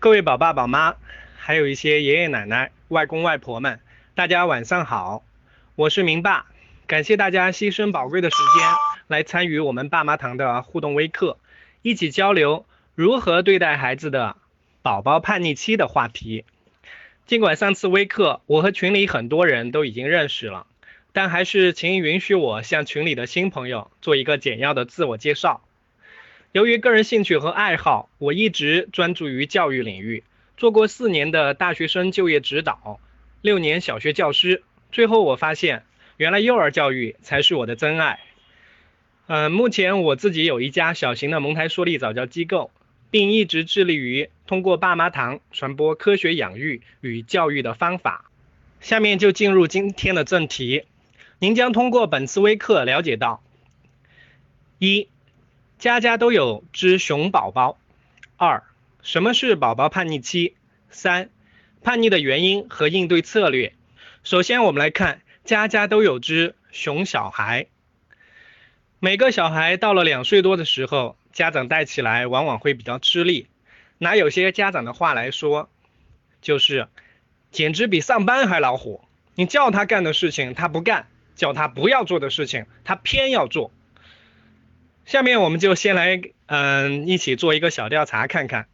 各位宝爸宝妈，还有一些爷爷奶奶、外公外婆们，大家晚上好，我是明爸，感谢大家牺牲宝贵的时间来参与我们爸妈堂的互动微课，一起交流如何对待孩子的宝宝叛逆期的话题。尽管上次微课我和群里很多人都已经认识了，但还是请允许我向群里的新朋友做一个简要的自我介绍。由于个人兴趣和爱好，我一直专注于教育领域，做过四年的大学生就业指导，六年小学教师。最后我发现，原来幼儿教育才是我的真爱。嗯，目前我自己有一家小型的蒙台梭利早教机构，并一直致力于通过爸妈堂传播科学养育与教育的方法。下面就进入今天的正题，您将通过本次微课了解到：一。家家都有只熊宝宝。二，什么是宝宝叛逆期？三，叛逆的原因和应对策略。首先，我们来看，家家都有只熊小孩。每个小孩到了两岁多的时候，家长带起来往往会比较吃力。拿有些家长的话来说，就是简直比上班还恼火。你叫他干的事情他不干，叫他不要做的事情他偏要做。下面我们就先来，嗯，一起做一个小调查看看，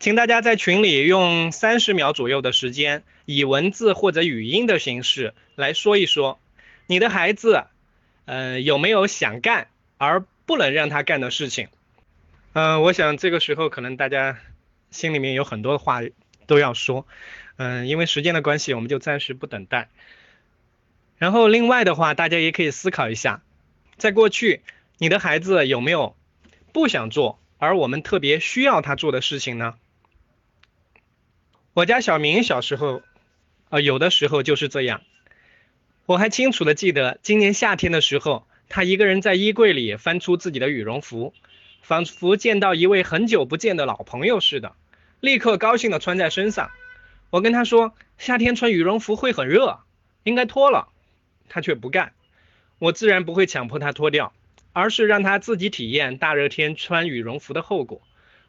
请大家在群里用三十秒左右的时间，以文字或者语音的形式来说一说，你的孩子，嗯，有没有想干而不能让他干的事情？嗯，我想这个时候可能大家心里面有很多话都要说，嗯，因为时间的关系，我们就暂时不等待。然后另外的话，大家也可以思考一下，在过去。你的孩子有没有不想做，而我们特别需要他做的事情呢？我家小明小时候，呃，有的时候就是这样。我还清楚的记得，今年夏天的时候，他一个人在衣柜里翻出自己的羽绒服，仿佛见到一位很久不见的老朋友似的，立刻高兴的穿在身上。我跟他说，夏天穿羽绒服会很热，应该脱了。他却不干，我自然不会强迫他脱掉。而是让他自己体验大热天穿羽绒服的后果。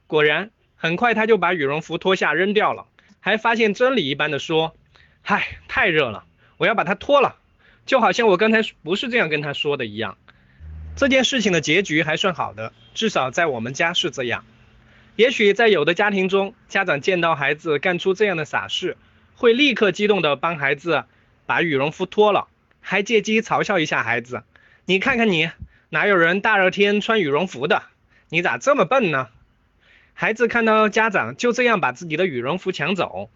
果然，很快他就把羽绒服脱下扔掉了，还发现真理一般的说：“嗨，太热了，我要把它脱了。”就好像我刚才不是这样跟他说的一样。这件事情的结局还算好的，至少在我们家是这样。也许在有的家庭中，家长见到孩子干出这样的傻事，会立刻激动地帮孩子把羽绒服脱了，还借机嘲笑一下孩子：“你看看你。”哪有人大热天穿羽绒服的？你咋这么笨呢？孩子看到家长就这样把自己的羽绒服抢走，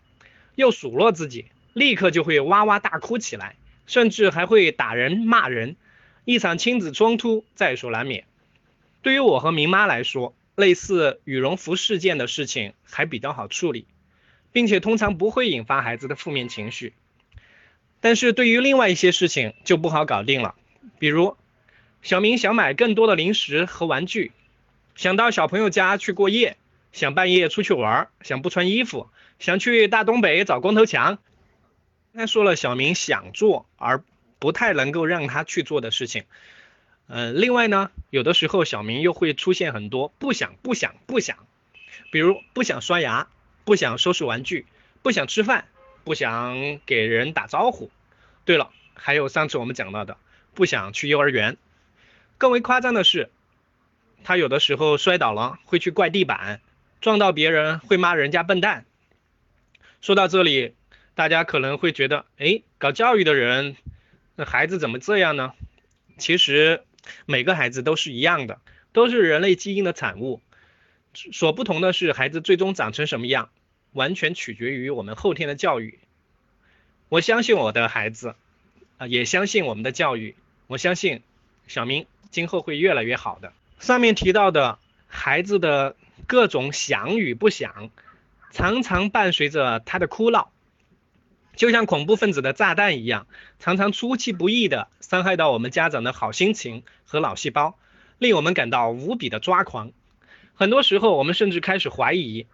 又数落自己，立刻就会哇哇大哭起来，甚至还会打人骂人，一场亲子冲突在所难免。对于我和明妈来说，类似羽绒服事件的事情还比较好处理，并且通常不会引发孩子的负面情绪。但是对于另外一些事情就不好搞定了，比如。小明想买更多的零食和玩具，想到小朋友家去过夜，想半夜出去玩，想不穿衣服，想去大东北找光头强。他说了小明想做而不太能够让他去做的事情。嗯，另外呢，有的时候小明又会出现很多不想、不想、不想，比如不想刷牙，不想收拾玩具，不想吃饭，不想给人打招呼。对了，还有上次我们讲到的，不想去幼儿园。更为夸张的是，他有的时候摔倒了会去怪地板，撞到别人会骂人家笨蛋。说到这里，大家可能会觉得，哎，搞教育的人，那孩子怎么这样呢？其实每个孩子都是一样的，都是人类基因的产物。所不同的是，孩子最终长成什么样，完全取决于我们后天的教育。我相信我的孩子，啊，也相信我们的教育。我相信小明。今后会越来越好的。上面提到的孩子的各种想与不想，常常伴随着他的哭闹，就像恐怖分子的炸弹一样，常常出其不意的伤害到我们家长的好心情和脑细胞，令我们感到无比的抓狂。很多时候，我们甚至开始怀疑：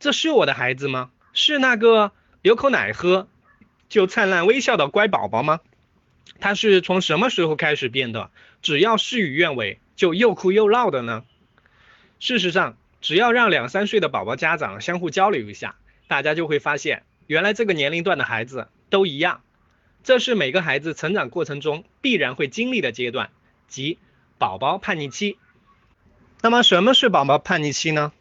这是我的孩子吗？是那个有口奶喝就灿烂微笑的乖宝宝吗？他是从什么时候开始变的？只要事与愿违，就又哭又闹的呢？事实上，只要让两三岁的宝宝家长相互交流一下，大家就会发现，原来这个年龄段的孩子都一样。这是每个孩子成长过程中必然会经历的阶段，即宝宝叛逆期。那么什么是宝宝叛逆期呢？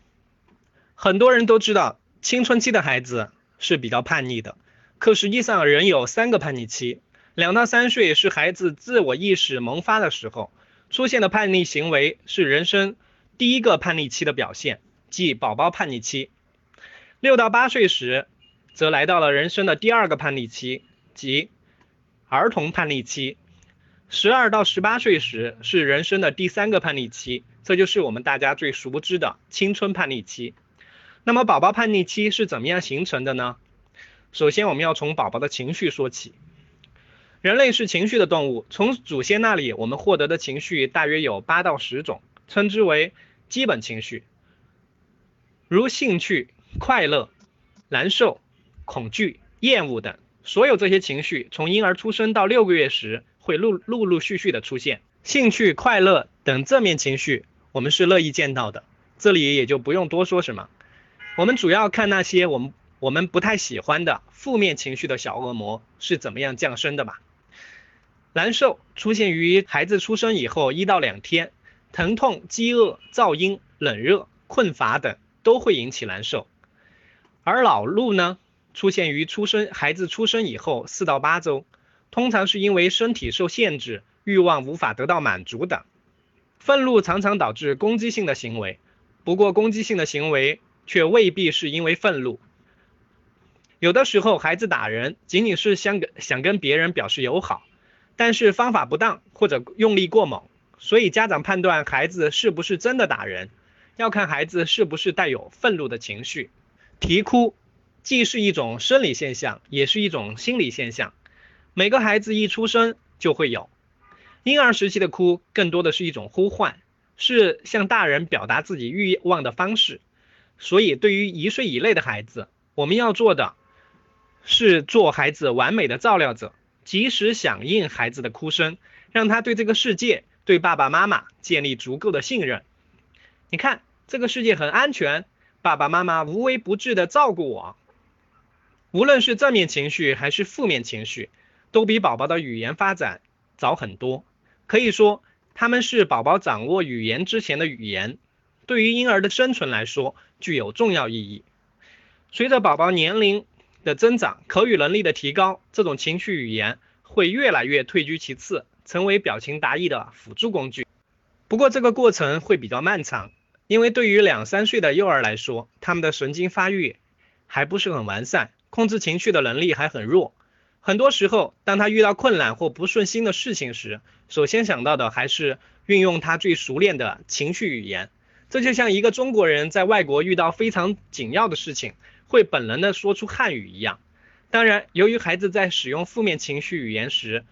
很多人都知道，青春期的孩子是比较叛逆的，可实际上人有三个叛逆期。两到三岁是孩子自我意识萌发的时候，出现的叛逆行为是人生。第一个叛逆期的表现，即宝宝叛逆期。六到八岁时，则来到了人生的第二个叛逆期，即儿童叛逆期。十二到十八岁时是人生的第三个叛逆期，这就是我们大家最熟知的青春叛逆期。那么，宝宝叛逆期是怎么样形成的呢？首先，我们要从宝宝的情绪说起。人类是情绪的动物，从祖先那里我们获得的情绪大约有八到十种。称之为基本情绪，如兴趣、快乐、难受、恐惧、厌恶等，所有这些情绪从婴儿出生到六个月时会陆陆陆续续的出现。兴趣、快乐等正面情绪，我们是乐意见到的，这里也就不用多说什么。我们主要看那些我们我们不太喜欢的负面情绪的小恶魔是怎么样降生的吧。难受出现于孩子出生以后一到两天。疼痛、饥饿、噪音、冷热、困乏等都会引起难受，而恼怒呢，出现于出生孩子出生以后四到八周，通常是因为身体受限制、欲望无法得到满足等。愤怒常常导致攻击性的行为，不过攻击性的行为却未必是因为愤怒。有的时候孩子打人仅仅是想跟想跟别人表示友好，但是方法不当或者用力过猛。所以家长判断孩子是不是真的打人，要看孩子是不是带有愤怒的情绪。啼哭既是一种生理现象，也是一种心理现象。每个孩子一出生就会有。婴儿时期的哭更多的是一种呼唤，是向大人表达自己欲望的方式。所以对于一岁以内的孩子，我们要做的是做孩子完美的照料者，及时响应孩子的哭声，让他对这个世界。对爸爸妈妈建立足够的信任。你看，这个世界很安全，爸爸妈妈无微不至的照顾我。无论是正面情绪还是负面情绪，都比宝宝的语言发展早很多。可以说，他们是宝宝掌握语言之前的语言，对于婴儿的生存来说具有重要意义。随着宝宝年龄的增长，口语能力的提高，这种情绪语言会越来越退居其次。成为表情达意的辅助工具，不过这个过程会比较漫长，因为对于两三岁的幼儿来说，他们的神经发育还不是很完善，控制情绪的能力还很弱。很多时候，当他遇到困难或不顺心的事情时，首先想到的还是运用他最熟练的情绪语言。这就像一个中国人在外国遇到非常紧要的事情，会本能的说出汉语一样。当然，由于孩子在使用负面情绪语言时，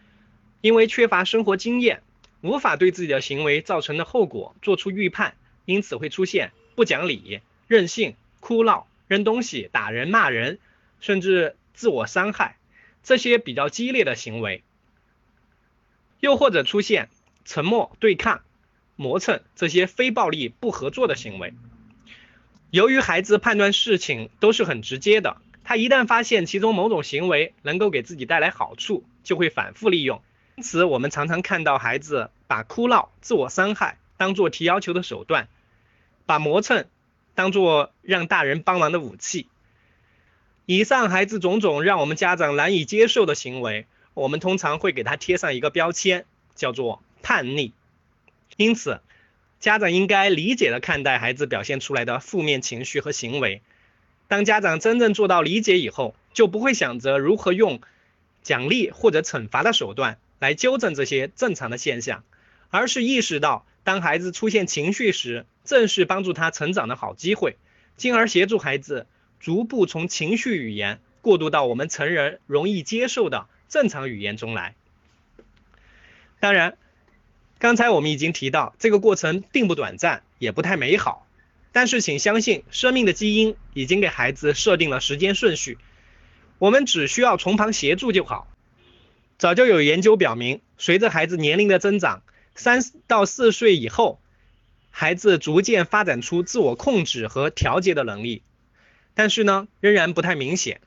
因为缺乏生活经验，无法对自己的行为造成的后果做出预判，因此会出现不讲理、任性、哭闹、扔东西、打人、骂人，甚至自我伤害这些比较激烈的行为，又或者出现沉默、对抗、磨蹭这些非暴力不合作的行为。由于孩子判断事情都是很直接的，他一旦发现其中某种行为能够给自己带来好处，就会反复利用。因此，我们常常看到孩子把哭闹、自我伤害当做提要求的手段，把磨蹭当做让大人帮忙的武器。以上孩子种种让我们家长难以接受的行为，我们通常会给他贴上一个标签，叫做叛逆。因此，家长应该理解的看待孩子表现出来的负面情绪和行为。当家长真正做到理解以后，就不会想着如何用奖励或者惩罚的手段。来纠正这些正常的现象，而是意识到当孩子出现情绪时，正是帮助他成长的好机会，进而协助孩子逐步从情绪语言过渡到我们成人容易接受的正常语言中来。当然，刚才我们已经提到，这个过程并不短暂，也不太美好，但是请相信，生命的基因已经给孩子设定了时间顺序，我们只需要从旁协助就好。早就有研究表明，随着孩子年龄的增长，三到四岁以后，孩子逐渐发展出自我控制和调节的能力，但是呢，仍然不太明显。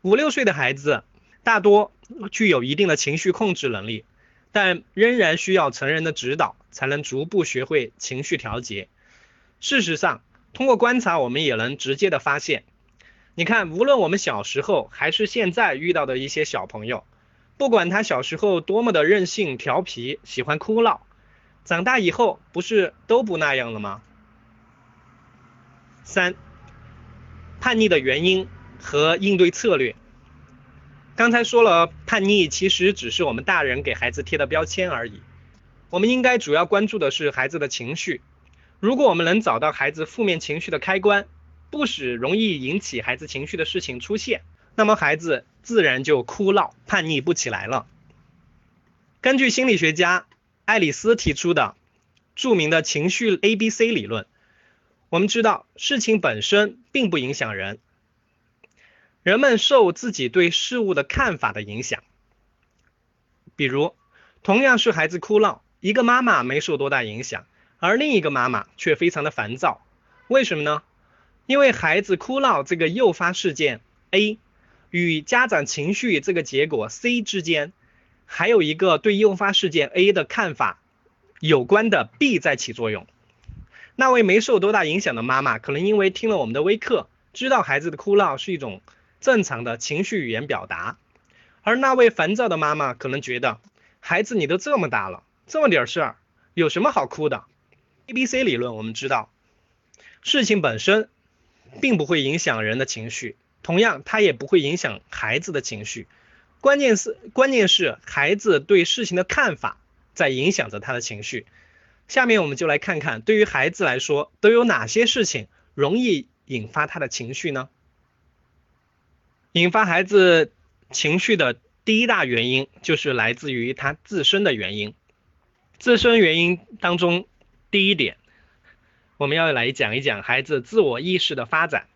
五六岁的孩子大多具有一定的情绪控制能力，但仍然需要成人的指导，才能逐步学会情绪调节。事实上，通过观察，我们也能直接的发现，你看，无论我们小时候还是现在遇到的一些小朋友，不管他小时候多么的任性、调皮、喜欢哭闹。长大以后不是都不那样了吗？三、叛逆的原因和应对策略。刚才说了，叛逆其实只是我们大人给孩子贴的标签而已。我们应该主要关注的是孩子的情绪。如果我们能找到孩子负面情绪的开关，不使容易引起孩子情绪的事情出现，那么孩子自然就哭闹、叛逆不起来了。根据心理学家。爱丽丝提出的著名的情绪 A B C 理论，我们知道事情本身并不影响人，人们受自己对事物的看法的影响。比如，同样是孩子哭闹，一个妈妈没受多大影响，而另一个妈妈却非常的烦躁。为什么呢？因为孩子哭闹这个诱发事件 A 与家长情绪这个结果 C 之间。还有一个对诱发事件 A 的看法有关的 B 在起作用。那位没受多大影响的妈妈，可能因为听了我们的微课，知道孩子的哭闹是一种正常的情绪语言表达；而那位烦躁的妈妈，可能觉得孩子你都这么大了，这么点事儿，有什么好哭的？A B C 理论我们知道，事情本身并不会影响人的情绪，同样它也不会影响孩子的情绪。关键是，关键是孩子对事情的看法在影响着他的情绪。下面我们就来看看，对于孩子来说，都有哪些事情容易引发他的情绪呢？引发孩子情绪的第一大原因，就是来自于他自身的原因。自身原因当中，第一点，我们要来讲一讲孩子自我意识的发展。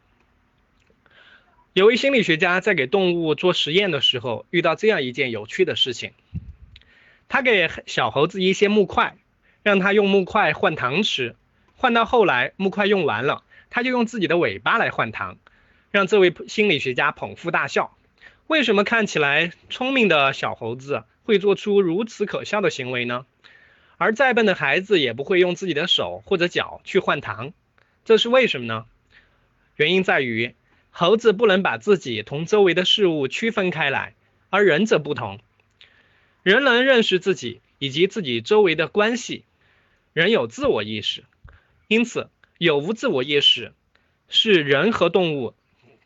有位心理学家在给动物做实验的时候，遇到这样一件有趣的事情。他给小猴子一些木块，让他用木块换糖吃。换到后来，木块用完了，他就用自己的尾巴来换糖，让这位心理学家捧腹大笑。为什么看起来聪明的小猴子会做出如此可笑的行为呢？而再笨的孩子也不会用自己的手或者脚去换糖，这是为什么呢？原因在于。猴子不能把自己同周围的事物区分开来，而人则不同。人能认识自己以及自己周围的关系，人有自我意识。因此，有无自我意识是人和动物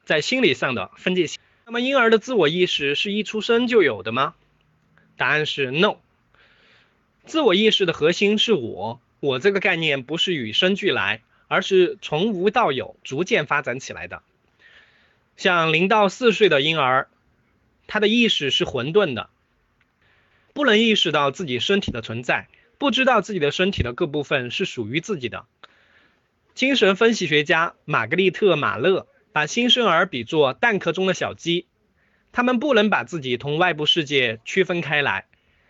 在心理上的分界线。那么，婴儿的自我意识是一出生就有的吗？答案是 no。自我意识的核心是我，我这个概念不是与生俱来，而是从无到有逐渐发展起来的。像零到四岁的婴儿，他的意识是混沌的，不能意识到自己身体的存在，不知道自己的身体的各部分是属于自己的。精神分析学家玛格丽特·马勒把新生儿比作蛋壳中的小鸡，他们不能把自己同外部世界区分开来，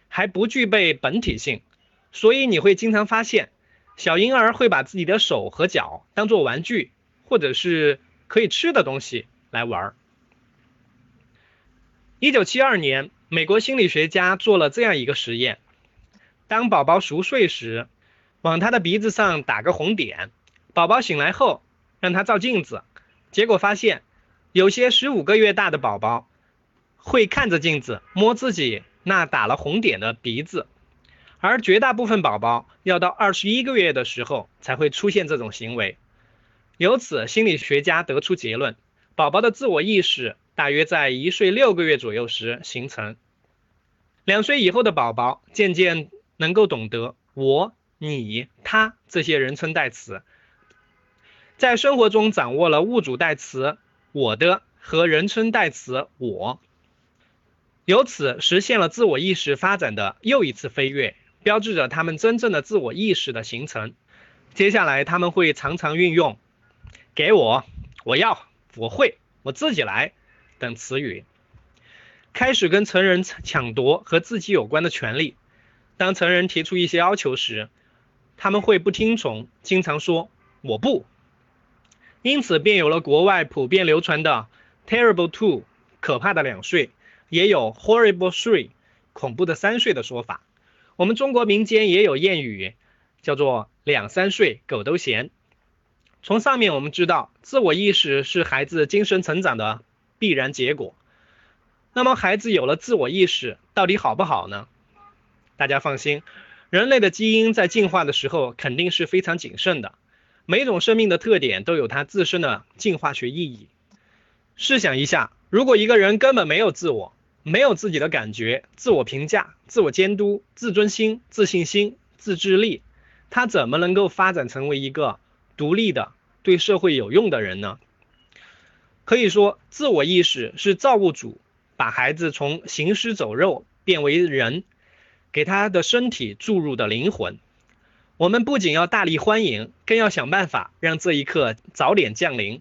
还不具备本体性，所以你会经常发现，小婴儿会把自己的手和脚当做玩具，或者是可以吃的东西。来玩儿。一九七二年，美国心理学家做了这样一个实验：当宝宝熟睡时，往他的鼻子上打个红点；宝宝醒来后，让他照镜子。结果发现，有些十五个月大的宝宝会看着镜子摸自己那打了红点的鼻子，而绝大部分宝宝要到二十一个月的时候才会出现这种行为。由此，心理学家得出结论。宝宝的自我意识大约在一岁六个月左右时形成。两岁以后的宝宝渐渐能够懂得“我”“你”“他”这些人称代词，在生活中掌握了物主代词“我的”和人称代词“我”，由此实现了自我意识发展的又一次飞跃，标志着他们真正的自我意识的形成。接下来他们会常常运用“给我”“我要”。我会，我自己来等词语，开始跟成人抢夺和自己有关的权利。当成人提出一些要求时，他们会不听从，经常说“我不”，因此便有了国外普遍流传的 “terrible two” 可怕的两岁，也有 “horrible three” 恐怖的三岁的说法。我们中国民间也有谚语，叫做“两三岁狗都嫌”。从上面我们知道，自我意识是孩子精神成长的必然结果。那么，孩子有了自我意识，到底好不好呢？大家放心。人类的基因在进化的时候肯定是非常谨慎的，每种生命的特点都有它自身的进化学意义。试想一下，如果一个人根本没有自我，没有自己的感觉、自我评价、自我监督、自尊心、自信心、自制力，他怎么能够发展成为一个独立的、对社会有用的人呢？可以说，自我意识是造物主把孩子从行尸走肉变为人。给他的身体注入的灵魂，我们不仅要大力欢迎，更要想办法让这一刻早点降临。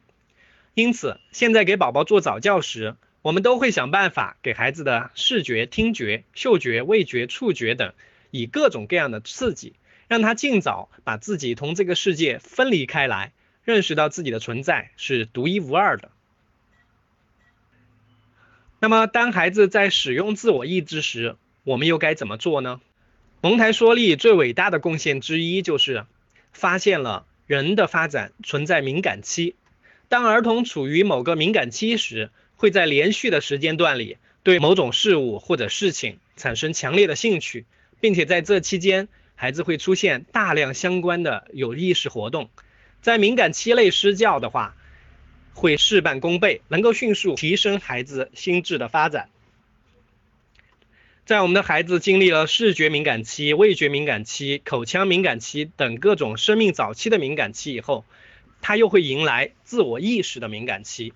因此，现在给宝宝做早教时，我们都会想办法给孩子的视觉、听觉、嗅觉、味觉、触觉等，以各种各样的刺激，让他尽早把自己同这个世界分离开来，认识到自己的存在是独一无二的。那么，当孩子在使用自我意志时，我们又该怎么做呢？蒙台梭利最伟大的贡献之一就是发现了人的发展存在敏感期。当儿童处于某个敏感期时，会在连续的时间段里对某种事物或者事情产生强烈的兴趣，并且在这期间，孩子会出现大量相关的有意识活动。在敏感期内施教的话，会事半功倍，能够迅速提升孩子心智的发展。在我们的孩子经历了视觉敏感期、味觉敏感期、口腔敏感期等各种生命早期的敏感期以后，他又会迎来自我意识的敏感期。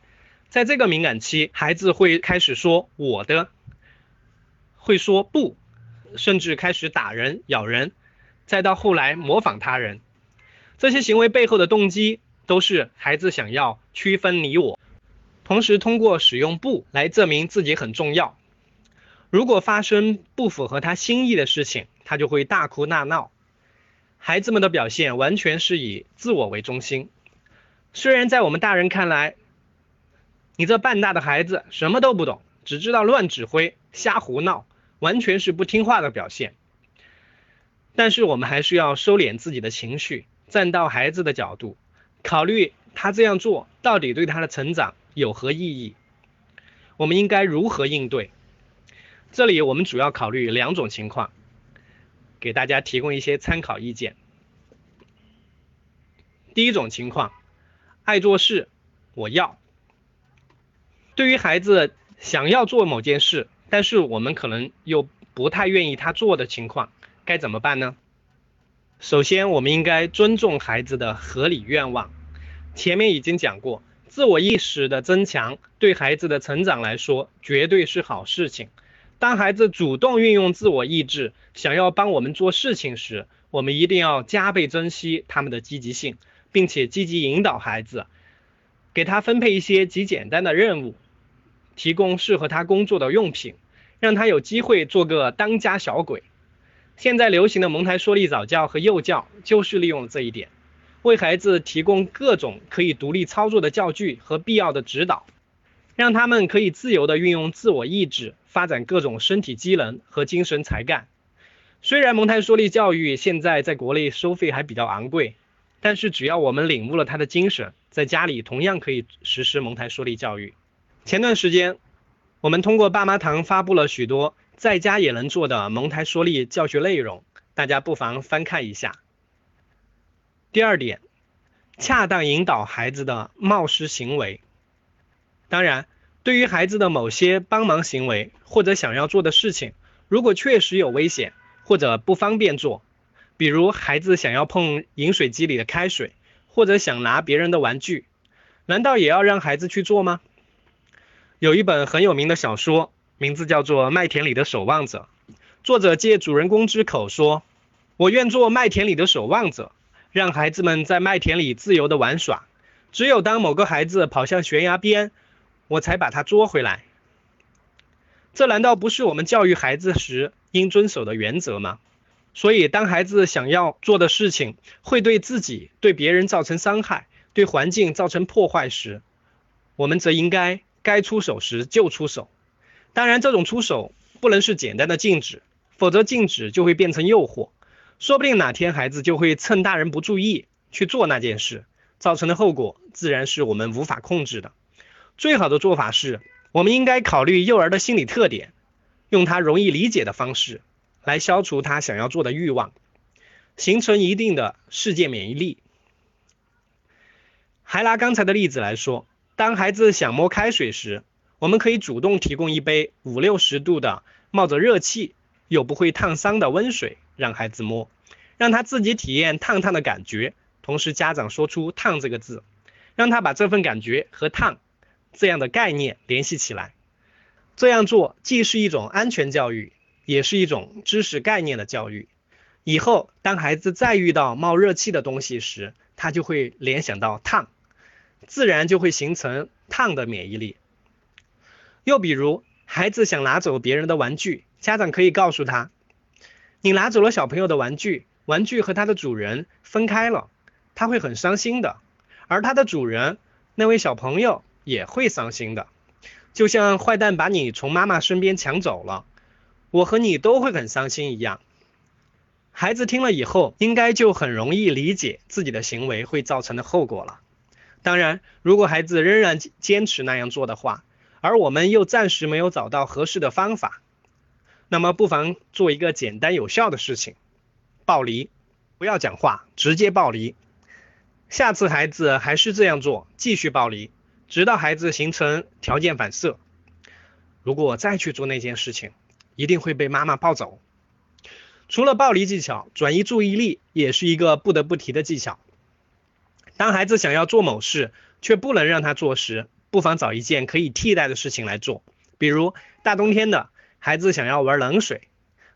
在这个敏感期，孩子会开始说“我的”，会说“不”，甚至开始打人、咬人，再到后来模仿他人。这些行为背后的动机都是孩子想要区分你我，同时通过使用“不”来证明自己很重要。如果发生不符合他心意的事情，他就会大哭大闹。孩子们的表现完全是以自我为中心。虽然在我们大人看来，你这半大的孩子什么都不懂，只知道乱指挥、瞎胡闹，完全是不听话的表现。但是我们还是要收敛自己的情绪，站到孩子的角度，考虑他这样做到底对他的成长有何意义，我们应该如何应对。这里我们主要考虑两种情况，给大家提供一些参考意见。第一种情况，爱做事，我要。对于孩子想要做某件事，但是我们可能又不太愿意他做的情况，该怎么办呢？首先，我们应该尊重孩子的合理愿望。前面已经讲过，自我意识的增强对孩子的成长来说，绝对是好事情。当孩子主动运用自我意志，想要帮我们做事情时，我们一定要加倍珍惜他们的积极性，并且积极引导孩子，给他分配一些极简单的任务，提供适合他工作的用品，让他有机会做个当家小鬼。现在流行的蒙台梭利早教和幼教就是利用了这一点，为孩子提供各种可以独立操作的教具和必要的指导。让他们可以自由地运用自我意志，发展各种身体机能和精神才干。虽然蒙台梭利教育现在在国内收费还比较昂贵，但是只要我们领悟了他的精神，在家里同样可以实施蒙台梭利教育。前段时间，我们通过爸妈堂发布了许多在家也能做的蒙台梭利教学内容，大家不妨翻看一下。第二点，恰当引导孩子的冒失行为。当然，对于孩子的某些帮忙行为或者想要做的事情，如果确实有危险或者不方便做，比如孩子想要碰饮水机里的开水，或者想拿别人的玩具，难道也要让孩子去做吗？有一本很有名的小说，名字叫做《麦田里的守望者》，作者借主人公之口说：“我愿做麦田里的守望者，让孩子们在麦田里自由地玩耍。只有当某个孩子跑向悬崖边。”我才把他捉回来，这难道不是我们教育孩子时应遵守的原则吗？所以，当孩子想要做的事情会对自己、对别人造成伤害，对环境造成破坏时，我们则应该该出手时就出手。当然，这种出手不能是简单的禁止，否则禁止就会变成诱惑，说不定哪天孩子就会趁大人不注意去做那件事，造成的后果自然是我们无法控制的。最好的做法是，我们应该考虑幼儿的心理特点，用他容易理解的方式。来消除他想要做的欲望，形成一定的世界免疫力。还拿刚才的例子来说，当孩子想摸开水时，我们可以主动提供一杯五六十度的冒着热气又不会烫伤的温水让孩子摸，让他自己体验烫烫的感觉。同时，家长说出“烫”这个字，让他把这份感觉和“烫”这样的概念联系起来。这样做既是一种安全教育。也是一种知识概念的教育。以后当孩子再遇到冒热气的东西时，他就会联想到烫，自然就会形成烫的免疫力。又比如，孩子想拿走别人的玩具，家长可以告诉他：“你拿走了小朋友的玩具，玩具和他的主人分开了，他会很伤心的。而他的主人，那位小朋友也会伤心的。就像坏蛋把你从妈妈身边抢走了。”我和你都会很伤心一样，孩子听了以后，应该就很容易理解自己的行为会造成的后果了。当然，如果孩子仍然坚持那样做的话，而我们又暂时没有找到合适的方法，那么不妨做一个简单有效的事情：抱离，不要讲话，直接抱离。下次孩子还是这样做，继续抱离，直到孩子形成条件反射。如果我再去做那件事情，一定会被妈妈抱走。除了暴力技巧，转移注意力也是一个不得不提的技巧。当孩子想要做某事，却不能让他做时，不妨找一件可以替代的事情来做。比如大冬天的，孩子想要玩冷水，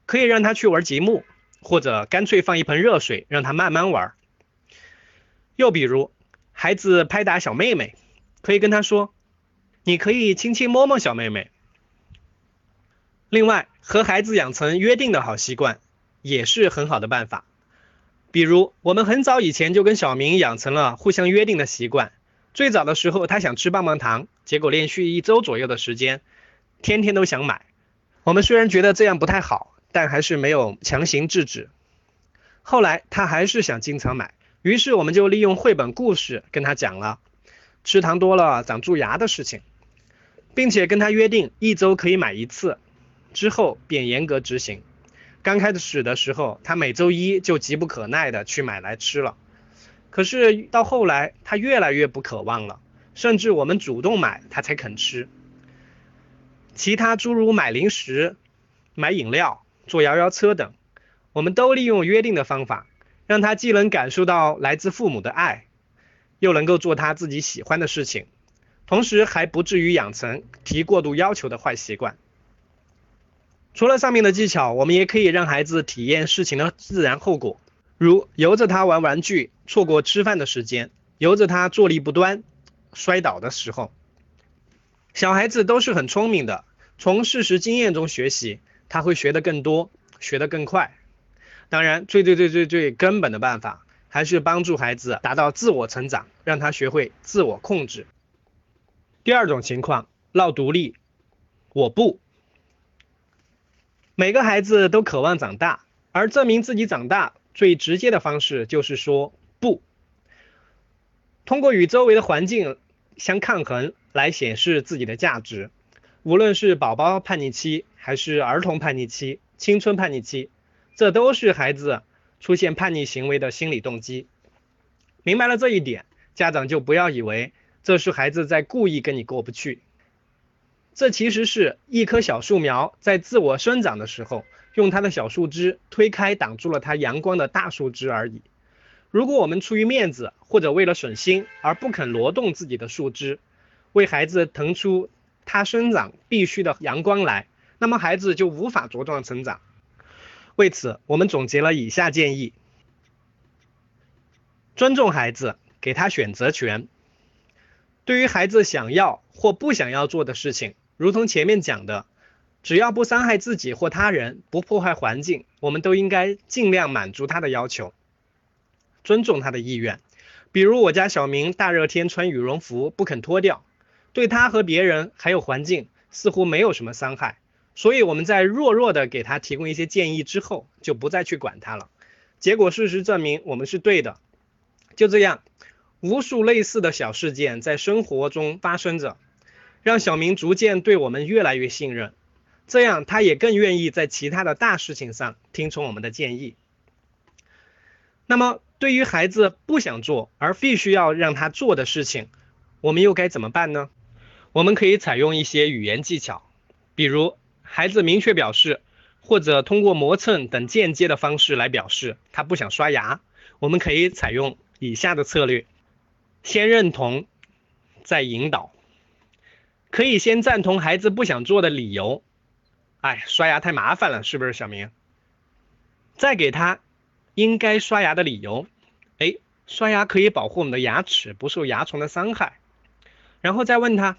可以让他去玩积木，或者干脆放一盆热水让他慢慢玩。又比如孩子拍打小妹妹，可以跟他说：“你可以轻轻摸摸小妹妹。”另外，和孩子养成约定的好习惯，也是很好的办法。比如，我们很早以前就跟小明养成了互相约定的习惯。最早的时候，他想吃棒棒糖，结果连续一周左右的时间，天天都想买。我们虽然觉得这样不太好，但还是没有强行制止。后来他还是想经常买，于是我们就利用绘本故事跟他讲了吃糖多了长蛀牙的事情，并且跟他约定一周可以买一次。之后便严格执行。刚开始的时候，他每周一就急不可耐的去买来吃了。可是到后来，他越来越不渴望了，甚至我们主动买他才肯吃。其他诸如买零食、买饮料、坐摇摇车等，我们都利用约定的方法，让他既能感受到来自父母的爱，又能够做他自己喜欢的事情，同时还不至于养成提过度要求的坏习惯。除了上面的技巧，我们也可以让孩子体验事情的自然后果，如由着他玩玩具，错过吃饭的时间；由着他坐立不端，摔倒的时候。小孩子都是很聪明的，从事实经验中学习，他会学得更多，学得更快。当然，最最最最最根本的办法，还是帮助孩子达到自我成长，让他学会自我控制。第二种情况，闹独立，我不。每个孩子都渴望长大，而证明自己长大最直接的方式就是说不。通过与周围的环境相抗衡来显示自己的价值。无论是宝宝叛逆期，还是儿童叛逆期、青春叛逆期，这都是孩子出现叛逆行为的心理动机。明白了这一点，家长就不要以为这是孩子在故意跟你过不去。这其实是一棵小树苗在自我生长的时候，用它的小树枝推开挡住了它阳光的大树枝而已。如果我们出于面子或者为了省心而不肯挪动自己的树枝，为孩子腾出它生长必须的阳光来，那么孩子就无法茁壮成长。为此，我们总结了以下建议：尊重孩子，给他选择权。对于孩子想要或不想要做的事情，如同前面讲的，只要不伤害自己或他人，不破坏环境，我们都应该尽量满足他的要求，尊重他的意愿。比如我家小明大热天穿羽绒服不肯脱掉，对他和别人还有环境似乎没有什么伤害，所以我们在弱弱的给他提供一些建议之后，就不再去管他了。结果事实证明我们是对的。就这样，无数类似的小事件在生活中发生着，让小明逐渐对我们越来越信任，这样他也更愿意在其他的大事情上听从我们的建议。那么，对于孩子不想做而必须要让他做的事情，我们又该怎么办呢？我们可以采用一些语言技巧，比如孩子明确表示，或者通过磨蹭等间接的方式来表示他不想刷牙。我们可以采用以下的策略：先认同，再引导。可以先赞同孩子不想做的理由，哎，刷牙太麻烦了，是不是小明？再给他。应该刷牙的理由，哎，刷牙可以保护我们的牙齿不受牙虫的伤害。然后再问他，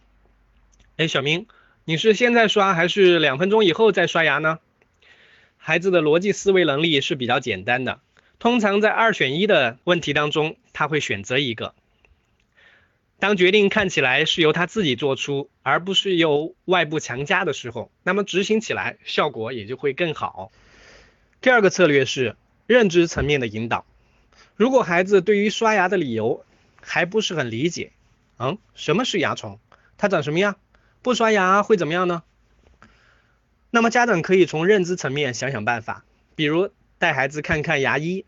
哎，小明，你是现在刷还是两分钟以后再刷牙呢？孩子的逻辑思维能力是比较简单的，通常在二选一的问题当中，他会选择一个。当决定看起来是由他自己做出，而不是由外部强加的时候，那么执行起来效果也就会更好。第二个策略是。认知层面的引导，如果孩子对于刷牙的理由还不是很理解，嗯，什么是牙虫？它长什么样？不刷牙会怎么样呢？那么家长可以从认知层面想想办法，比如带孩子看看牙医，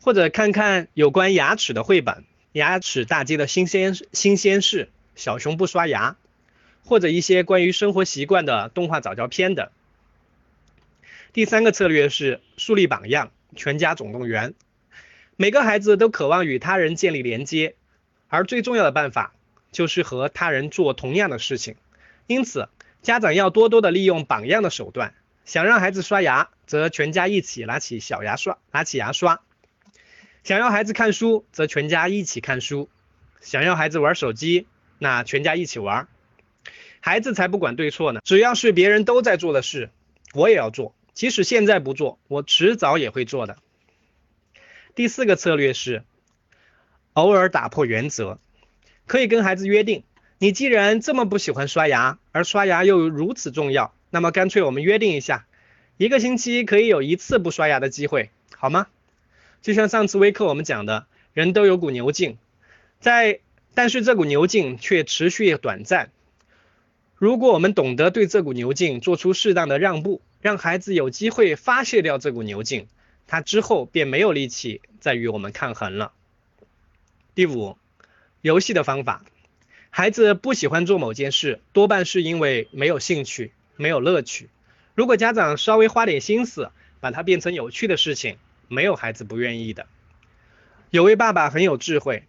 或者看看有关牙齿的绘本，《牙齿大街的新鲜新鲜事》，小熊不刷牙，或者一些关于生活习惯的动画早教片等。第三个策略是树立榜样。全家总动员，每个孩子都渴望与他人建立连接，而最重要的办法就是和他人做同样的事情。因此，家长要多多的利用榜样的手段。想让孩子刷牙，则全家一起拿起小牙刷，拿起牙刷；想要孩子看书，则全家一起看书；想要孩子玩手机，那全家一起玩。孩子才不管对错呢，只要是别人都在做的事，我也要做。即使现在不做，我迟早也会做的。第四个策略是偶尔打破原则，可以跟孩子约定：你既然这么不喜欢刷牙，而刷牙又如此重要，那么干脆我们约定一下，一个星期可以有一次不刷牙的机会，好吗？就像上次微课我们讲的，人都有股牛劲，在但是这股牛劲却持续短暂。如果我们懂得对这股牛劲做出适当的让步，让孩子有机会发泄掉这股牛劲，他之后便没有力气再与我们抗衡了。第五，游戏的方法，孩子不喜欢做某件事，多半是因为没有兴趣、没有乐趣。如果家长稍微花点心思，把它变成有趣的事情，没有孩子不愿意的。有位爸爸很有智慧，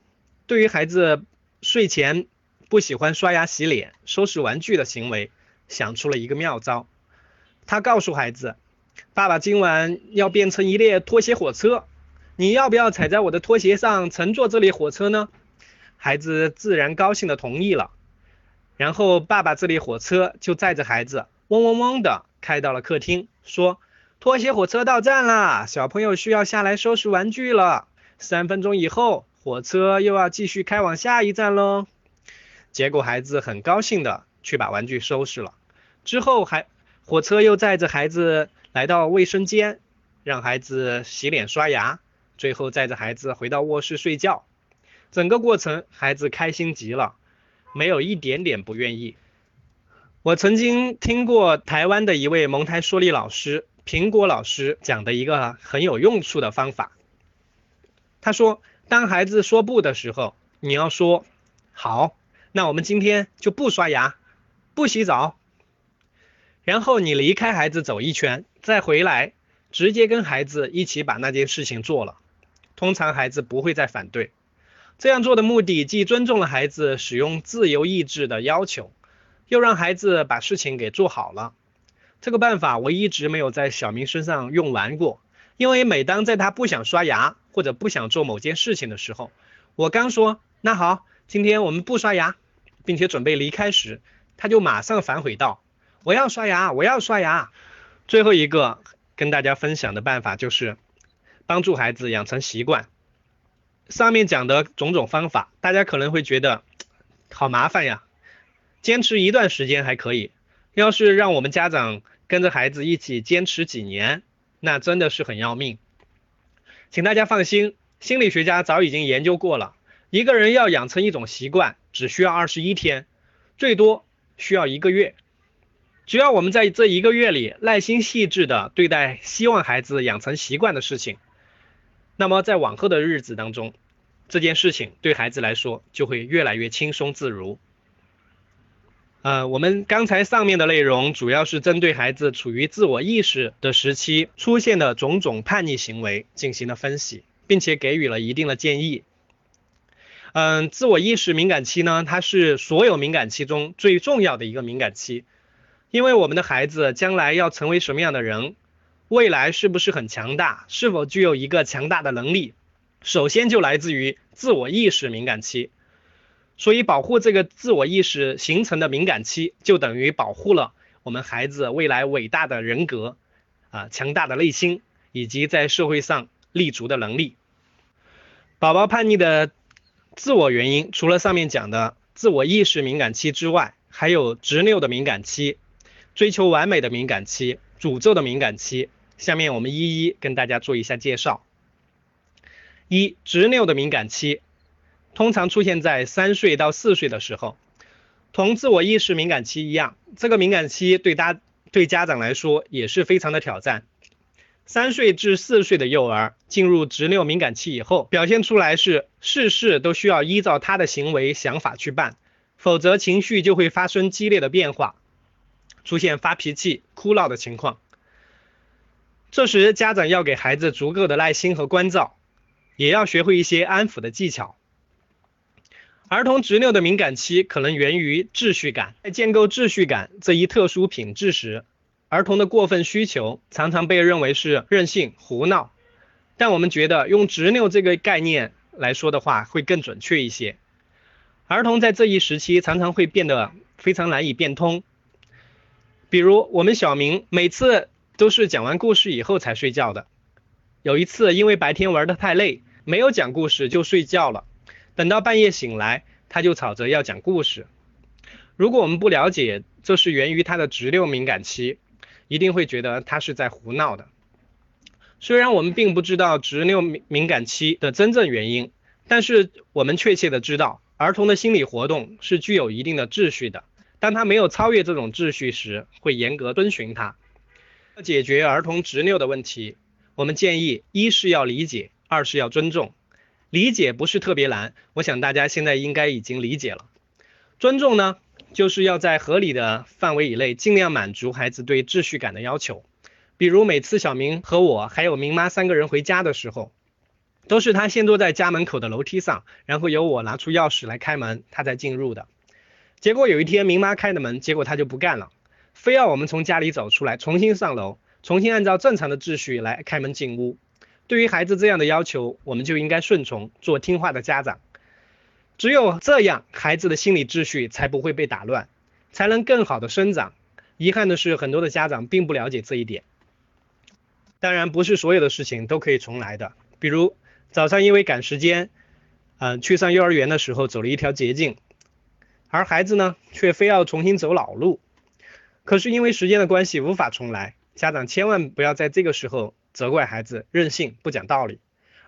对于孩子睡前不喜欢刷牙、洗脸、收拾玩具的行为，想出了一个妙招。他告诉孩子：“爸爸今晚要变成一列拖鞋火车，你要不要踩在我的拖鞋上乘坐这列火车呢？”孩子自然高兴的同意了。然后爸爸这列火车就载着孩子嗡嗡嗡的开到了客厅，说：“拖鞋火车到站了，小朋友需要下来收拾玩具了。三分钟以后，火车又要继续开往下一站喽。”结果孩子很高兴的去把玩具收拾了，之后还。火车又载着孩子来到卫生间，让孩子洗脸刷牙，最后载着孩子回到卧室睡觉。整个过程，孩子开心极了，没有一点点不愿意。我曾经听过台湾的一位蒙台梭利老师苹果老师讲的一个很有用处的方法。他说，当孩子说不的时候，你要说好，那我们今天就不刷牙，不洗澡。然后你离开孩子走一圈，再回来，直接跟孩子一起把那件事情做了。通常孩子不会再反对。这样做的目的既尊重了孩子使用自由意志的要求，又让孩子把事情给做好了。这个办法我一直没有在小明身上用完过，因为每当在他不想刷牙或者不想做某件事情的时候，我刚说那好，今天我们不刷牙，并且准备离开时，他就马上反悔道。我要刷牙，我要刷牙。最后一个跟大家分享的办法就是帮助孩子养成习惯。上面讲的种种方法，大家可能会觉得 好麻烦呀，坚持一段时间还可以，要是让我们家长跟着孩子一起坚持几年，那真的是很要命。请大家放心，心理学家早已经研究过了，一个人要养成一种习惯，只需要二十一天，最多需要一个月。只要我们在这一个月里耐心细致的对待希望孩子养成习惯的事情。那么在往后的日子当中，这件事情对孩子来说就会越来越轻松自如。呃，我们刚才上面的内容主要是针对孩子处于自我意识的时期出现的种种叛逆行为进行了分析，并且给予了一定的建议。嗯，自我意识敏感期呢，它是所有敏感期中最重要的一个敏感期，因为我们的孩子将来要成为什么样的人？未来是不是很强大？是否具有一个强大的能力？首先就来自于自我意识敏感期。所以，保护这个自我意识形成的敏感期，就等于保护了我们孩子未来伟大的人格啊、强大的内心以及在社会上立足的能力。宝宝叛逆的自我原因，除了上面讲的自我意识敏感期之外，还有执拗的敏感期、追求完美的敏感期、诅咒的敏感期。下面我们一一跟大家做一下介绍。一、执拗的敏感期，通常出现在三岁到四岁的时候，同自我意识敏感期一样，这个敏感期对大对家长来说也是非常的挑战。三岁至四岁的幼儿进入执拗敏感期以后，表现出来是事事都需要依照他的行为想法去办，否则情绪就会发生激烈的变化，出现发脾气、哭闹的情况。这时，家长要给孩子足够的耐心和关照，也要学会一些安抚的技巧。儿童执拗的敏感期可能源于秩序感，在建构秩序感这一特殊品质时，儿童的过分需求常常被认为是任性、胡闹。但我们觉得用执拗这个概念来说的话，会更准确一些。儿童在这一时期常常会变得非常难以变通，比如我们小明每次。都是讲完故事以后才睡觉的。有一次，因为白天玩的太累，没有讲故事就睡觉了。等到半夜醒来，他就吵着要讲故事。如果我们不了解这是源于他的直六敏感期，一定会觉得他是在胡闹的。虽然我们并不知道直六敏敏感期的真正原因，但是我们确切的知道，儿童的心理活动是具有一定的秩序的。当他没有超越这种秩序时，会严格遵循它。解决儿童执拗的问题，我们建议一是要理解，二是要尊重。理解不是特别难，我想大家现在应该已经理解了。尊重呢，就是要在合理的范围以内，尽量满足孩子对秩序感的要求。比如每次小明和我还有明妈三个人回家的时候，都是他先坐在家门口的楼梯上，然后由我拿出钥匙来开门，他才进入的。结果有一天明妈开的门，结果他就不干了。非要我们从家里走出来，重新上楼，重新按照正常的秩序来开门进屋。对于孩子这样的要求，我们就应该顺从，做听话的家长。只有这样，孩子的心理秩序才不会被打乱，才能更好的生长。遗憾的是，很多的家长并不了解这一点。当然，不是所有的事情都可以重来的。比如早上因为赶时间，嗯，去上幼儿园的时候走了一条捷径，而孩子呢，却非要重新走老路。可是因为时间的关系无法重来，家长千万不要在这个时候责怪孩子任性不讲道理，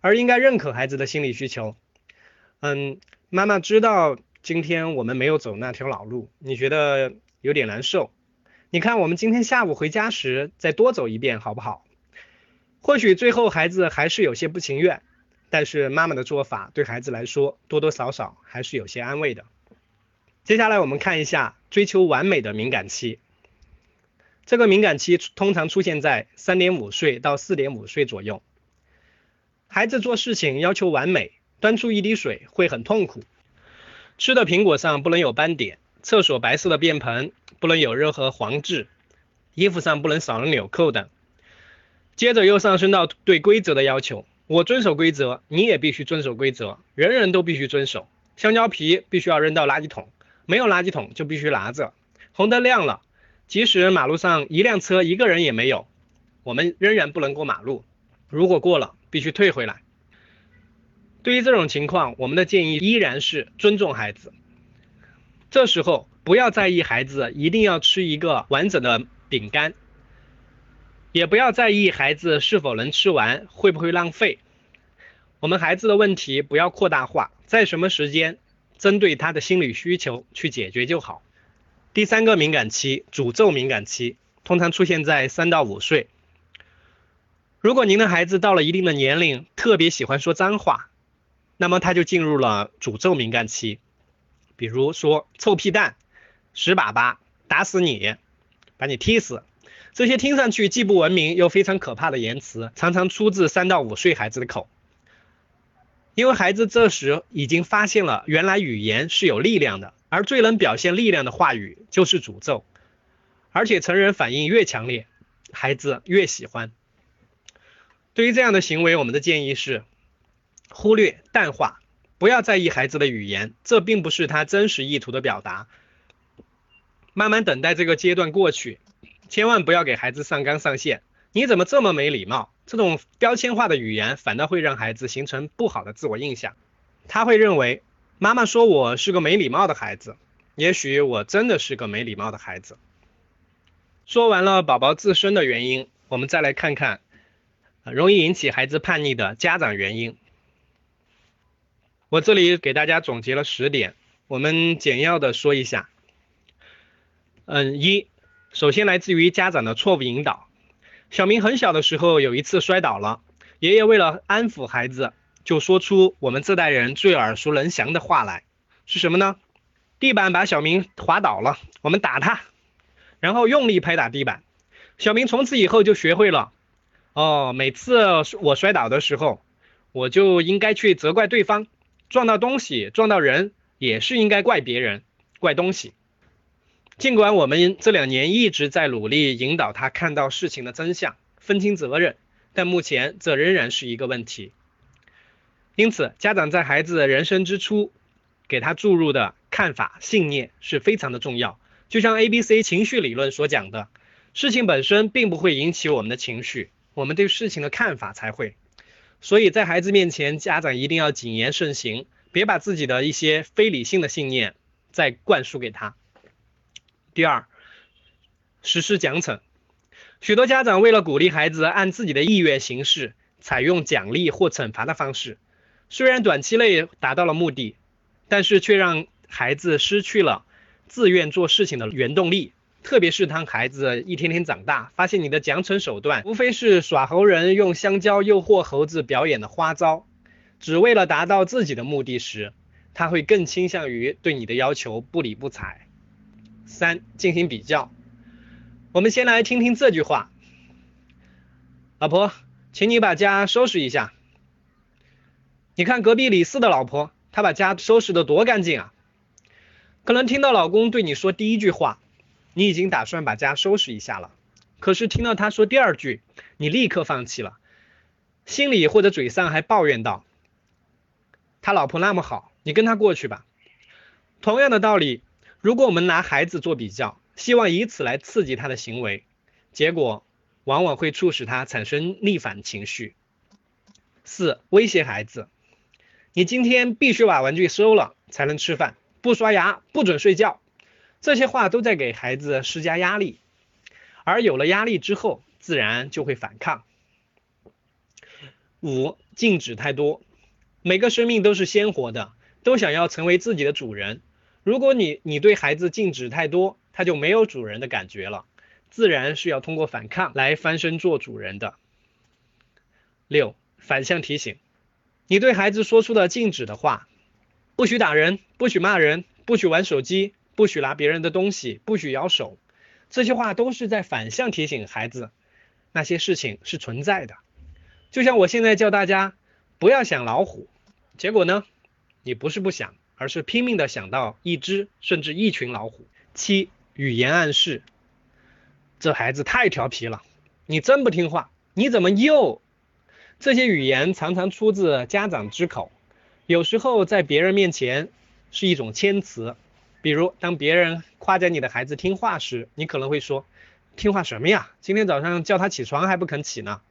而应该认可孩子的心理需求。嗯，妈妈知道今天我们没有走那条老路，你觉得有点难受。你看我们今天下午回家时再多走一遍好不好？或许最后孩子还是有些不情愿，但是妈妈的做法对孩子来说多多少少还是有些安慰的。接下来我们看一下追求完美的敏感期。这个敏感期通常出现在三点五岁到四点五岁左右。孩子做事情要求完美，端出一滴水会很痛苦，吃的苹果上不能有斑点，厕所白色的便盆不能有任何黄渍，衣服上不能少了纽扣等。接着又上升到对规则的要求，我遵守规则，你也必须遵守规则，人人都必须遵守。香蕉皮必须要扔到垃圾桶，没有垃圾桶就必须拿着。红灯亮了。即使马路上一辆车一个人也没有，我们仍然不能过马路。如果过了，必须退回来。对于这种情况，我们的建议依然是尊重孩子。这时候不要在意孩子一定要吃一个完整的饼干，也不要在意孩子是否能吃完，会不会浪费。我们孩子的问题不要扩大化，在什么时间针对他的心理需求去解决就好。第三个敏感期，诅咒敏感期，通常出现在三到五岁。如果您的孩子到了一定的年龄，特别喜欢说脏话，那么他就进入了诅咒敏感期。比如说“臭屁蛋”“屎粑粑”“打死你”“把你踢死”，这些听上去既不文明又非常可怕的言辞，常常出自三到五岁孩子的口。因为孩子这时已经发现了，原来语言是有力量的。而最能表现力量的话语就是诅咒，而且成人反应越强烈，孩子越喜欢。对于这样的行为，我们的建议是忽略、淡化，不要在意孩子的语言，这并不是他真实意图的表达。慢慢等待这个阶段过去，千万不要给孩子上纲上线。你怎么这么没礼貌？这种标签化的语言反倒会让孩子形成不好的自我印象，他会认为。妈妈说我是个没礼貌的孩子，也许我真的是个没礼貌的孩子。说完了宝宝自身的原因，我们再来看看容易引起孩子叛逆的家长原因。我这里给大家总结了十点，我们简要的说一下。嗯，一，首先来自于家长的错误引导。小明很小的时候有一次摔倒了，爷爷为了安抚孩子。就说出我们这代人最耳熟能详的话来，是什么呢？地板把小明滑倒了，我们打他，然后用力拍打地板。小明从此以后就学会了，哦，每次我摔倒的时候，我就应该去责怪对方，撞到东西、撞到人也是应该怪别人、怪东西。尽管我们这两年一直在努力引导他看到事情的真相，分清责任，但目前这仍然是一个问题。因此，家长在孩子人生之初给他注入的看法、信念是非常的重要。就像 A B C 情绪理论所讲的，事情本身并不会引起我们的情绪，我们对事情的看法才会。所以在孩子面前，家长一定要谨言慎行，别把自己的一些非理性的信念再灌输给他。第二，实施奖惩。许多家长为了鼓励孩子按自己的意愿行事，采用奖励或惩罚的方式。虽然短期内达到了目的，但是却让孩子失去了自愿做事情的原动力。特别是当孩子一天天长大，发现你的奖惩手段无非是耍猴人用香蕉诱惑猴子表演的花招，只为了达到自己的目的时，他会更倾向于对你的要求不理不睬。三、进行比较。我们先来听听这句话：老婆，请你把家收拾一下。你看隔壁李四的老婆，她把家收拾得多干净啊！可能听到老公对你说第一句话，你已经打算把家收拾一下了。可是听到他说第二句，你立刻放弃了，心里或者嘴上还抱怨道：“他老婆那么好，你跟他过去吧。”同样的道理，如果我们拿孩子做比较，希望以此来刺激他的行为，结果往往会促使他产生逆反情绪。四、威胁孩子。你今天必须把玩具收了才能吃饭，不刷牙不准睡觉。这些话都在给孩子施加压力，而有了压力之后，自然就会反抗。五、禁止太多。每个生命都是鲜活的，都想要成为自己的主人。如果你你对孩子禁止太多，他就没有主人的感觉了，自然是要通过反抗来翻身做主人的。六、反向提醒。你对孩子说出的禁止的话，不许打人，不许骂人，不许玩手机，不许拿别人的东西，不许咬手，这些话都是在反向提醒孩子，那些事情是存在的。就像我现在叫大家不要想老虎，结果呢，你不是不想，而是拼命的想到一只甚至一群老虎。七语言暗示，这孩子太调皮了，你真不听话，你怎么又？这些语言常常出自家长之口，有时候在别人面前是一种谦词，比如，当别人夸奖你的孩子听话时，你可能会说：“听话什么呀？今天早上叫他起床还不肯起呢。”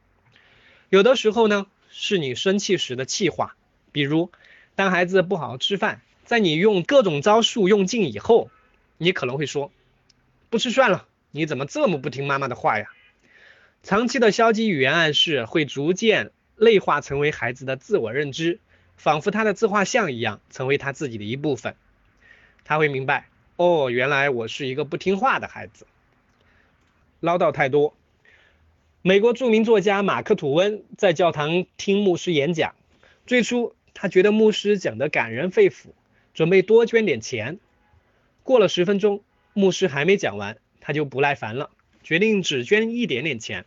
有的时候呢，是你生气时的气话，比如，当孩子不好好吃饭，在你用各种招数用尽以后，你可能会说：“不吃算了，你怎么这么不听妈妈的话呀？”长期的消极语言暗示会逐渐内化成为孩子的自我认知，仿佛他的自画像一样，成为他自己的一部分。他会明白，哦，原来我是一个不听话的孩子，唠叨太多。美国著名作家马克吐温在教堂听牧师演讲，最初他觉得牧师讲的感人肺腑，准备多捐点钱。过了十分钟，牧师还没讲完，他就不耐烦了，决定只捐一点点钱。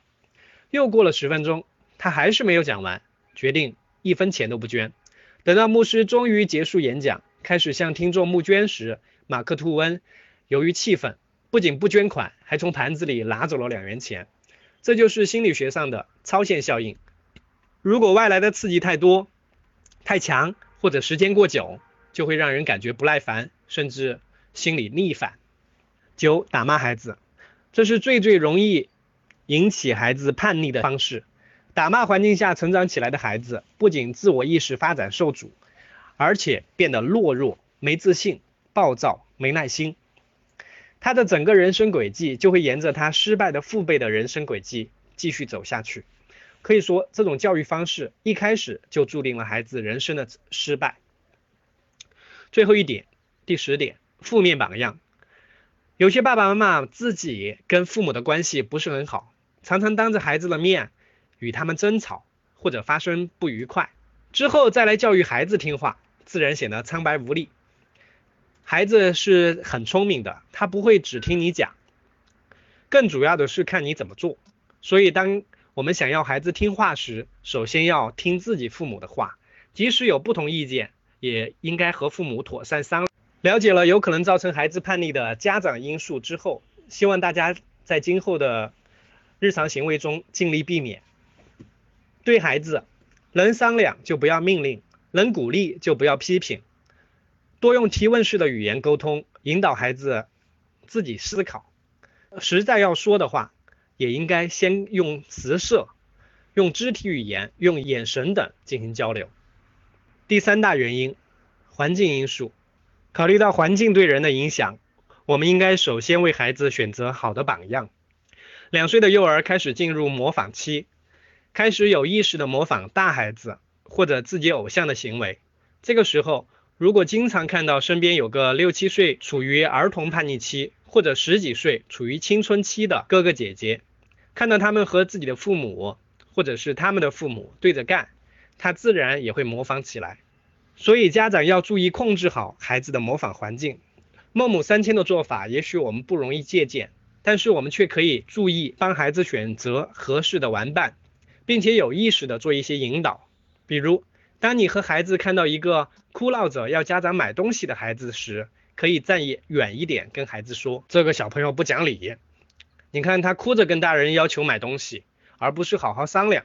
又过了十分钟，他还是没有讲完，决定一分钱都不捐。等到牧师终于结束演讲。开始向听众募捐时，马克吐温由于气愤，不仅不捐款，还从盘子里拿走了两元钱。这就是心理学上的超限效应。如果外来的刺激太多、太强，或者时间过久，就会让人感觉不耐烦，甚至心里逆反。九、打骂孩子，这是最最容易引起孩子叛逆的方式。打骂环境下成长起来的孩子，不仅自我意识发展受阻。而且变得懦弱、没自信、暴躁、没耐心，他的整个人生轨迹就会沿着他失败的父辈的人生轨迹继续走下去。可以说，这种教育方式一开始就注定了孩子人生的失败。最后一点，第十点，负面榜样。有些爸爸妈妈自己跟父母的关系不是很好，常常当着孩子的面与他们争吵或者发生不愉快，之后再来教育孩子听话。自然显得苍白无力。孩子是很聪明的，他不会只听你讲，更主要的是看你怎么做。所以，当我们想要孩子听话时，首先要听自己父母的话，即使有不同意见，也应该和父母妥善商量。了解了有可能造成孩子叛逆的家长因素之后，希望大家在今后的日常行为中尽力避免。对孩子，能商量就不要命令。能鼓励就不要批评，多用提问式的语言沟通，引导孩子自己思考。实在要说的话，也应该先用词色、用肢体语言、用眼神等进行交流。第三大原因，环境因素。考虑到环境对人的影响，我们应该首先为孩子选择好的榜样。两岁的幼儿开始进入模仿期，开始有意识的模仿大孩子。或者自己偶像的行为，这个时候如果经常看到身边有个六七岁处于儿童叛逆期，或者十几岁处于青春期的哥哥姐姐，看到他们和自己的父母或者是他们的父母对着干，他自然也会模仿起来。所以家长要注意控制好孩子的模仿环境。孟母三迁的做法也许我们不容易借鉴，但是我们却可以注意帮孩子选择合适的玩伴，并且有意识的做一些引导。比如，当你和孩子看到一个哭闹着要家长买东西的孩子时，可以站远一点，跟孩子说：“这个小朋友不讲理，你看他哭着跟大人要求买东西，而不是好好商量。”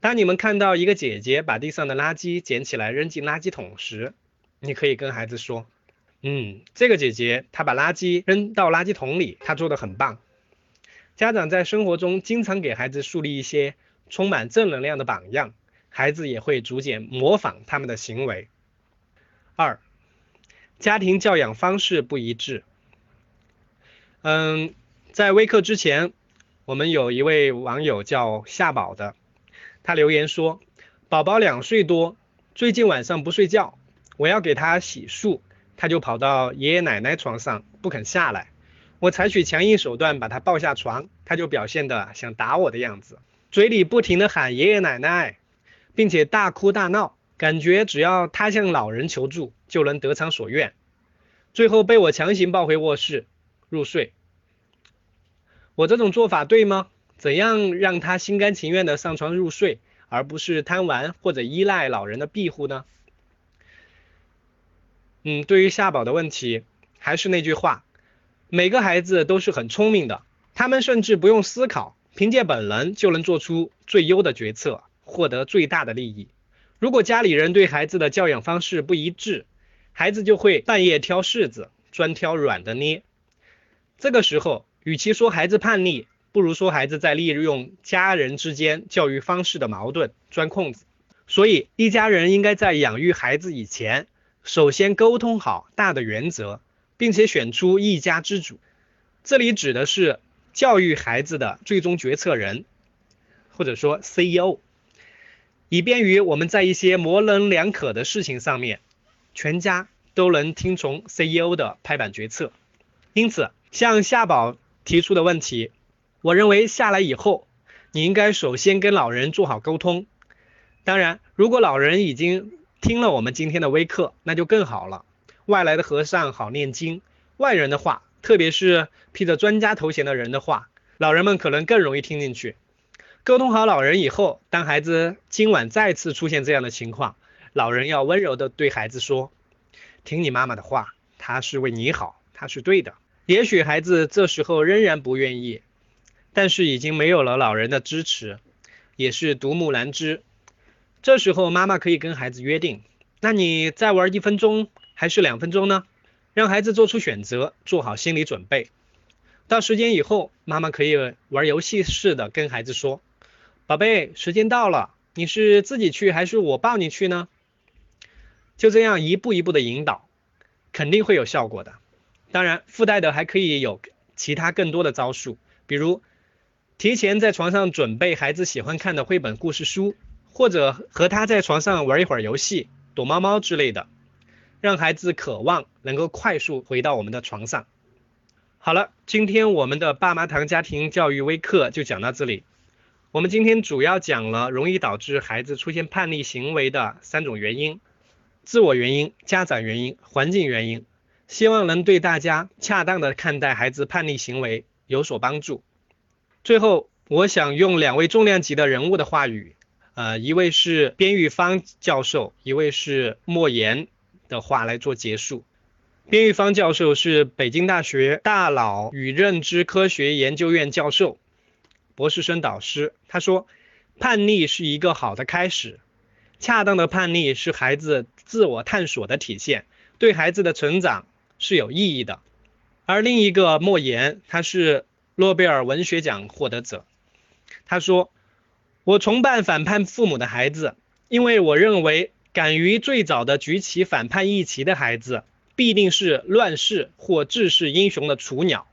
当你们看到一个姐姐把地上的垃圾捡起来扔进垃圾桶时，你可以跟孩子说：“嗯，这个姐姐她把垃圾扔到垃圾桶里，她做的很棒。”家长在生活中经常给孩子树立一些充满正能量的榜样。孩子也会逐渐模仿他们的行为。二，家庭教养方式不一致。嗯，在微课之前，我们有一位网友叫夏宝的，他留言说，宝宝两岁多，最近晚上不睡觉，我要给他洗漱，他就跑到爷爷奶奶床上不肯下来，我采取强硬手段把他抱下床，他就表现的想打我的样子，嘴里不停的喊爷爷奶奶。并且大哭大闹，感觉只要他向老人求助就能得偿所愿，最后被我强行抱回卧室入睡。我这种做法对吗？怎样让他心甘情愿的上床入睡，而不是贪玩或者依赖老人的庇护呢？嗯，对于夏宝的问题，还是那句话，每个孩子都是很聪明的，他们甚至不用思考，凭借本能就能做出最优的决策。获得最大的利益。如果家里人对孩子的教养方式不一致，孩子就会半夜挑柿子，专挑软的捏。这个时候，与其说孩子叛逆，不如说孩子在利用家人之间教育方式的矛盾钻空子。所以，一家人应该在养育孩子以前，首先沟通好大的原则，并且选出一家之主。这里指的是教育孩子的最终决策人，或者说 CEO，以便于我们在一些模棱两可的事情上面，全家都能听从 CEO 的拍板决策。因此，像夏宝提出的问题，我认为下来以后，你应该首先跟老人做好沟通。当然，如果老人已经听了我们今天的微课，那就更好了。外来的和尚好念经，外人的话。特别是披着专家头衔的人的话，老人们可能更容易听进去。沟通好老人以后，当孩子今晚再次出现这样的情况，老人要温柔的对孩子说：“听你妈妈的话，她是为你好，她是对的。”也许孩子这时候仍然不愿意，但是已经没有了老人的支持，也是独木难支。这时候妈妈可以跟孩子约定：“那你再玩一分钟还是两分钟呢？”让孩子做出选择，做好心理准备。到时间以后，妈妈可以玩游戏似的跟孩子说：“宝贝，时间到了，你是自己去还是我抱你去呢？”就这样一步一步的引导，肯定会有效果的。当然，附带的还可以有其他更多的招数，比如提前在床上准备孩子喜欢看的绘本故事书，或者和他在床上玩一会儿游戏，躲猫猫之类的。让孩子渴望能够快速回到我们的床上。好了，今天我们的爸妈堂家庭教育微课就讲到这里。我们今天主要讲了容易导致孩子出现叛逆行为的三种原因：自我原因、家长原因、环境原因。希望能对大家恰当的看待孩子叛逆行为有所帮助。最后，我想用两位重量级的人物的话语，呃，一位是边玉芳教授，一位是莫言。的话来做结束。边玉芳教授是北京大学大脑与认知科学研究院教授，博士生导师。他说，叛逆是一个好的开始，恰当的叛逆是孩子自我探索的体现，对孩子的成长是有意义的。而另一个莫言，他是诺贝尔文学奖获得者。他说，我崇拜反叛父母的孩子，因为我认为。敢于最早的举起反叛义旗的孩子，必定是乱世或治世英雄的雏鸟。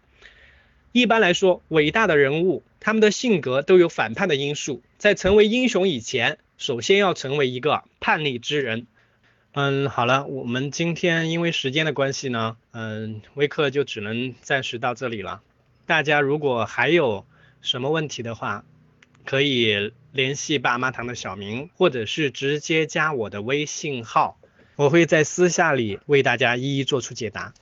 一般来说，伟大的人物，他们的性格都有反叛的因素。在成为英雄以前，首先要成为一个叛逆之人。嗯，好了，我们今天因为时间的关系呢，嗯，微课就只能暂时到这里了。大家如果还有什么问题的话，可以联系爸妈堂的小明，或者是直接加我的微信号，我会在私下里为大家一一做出解答。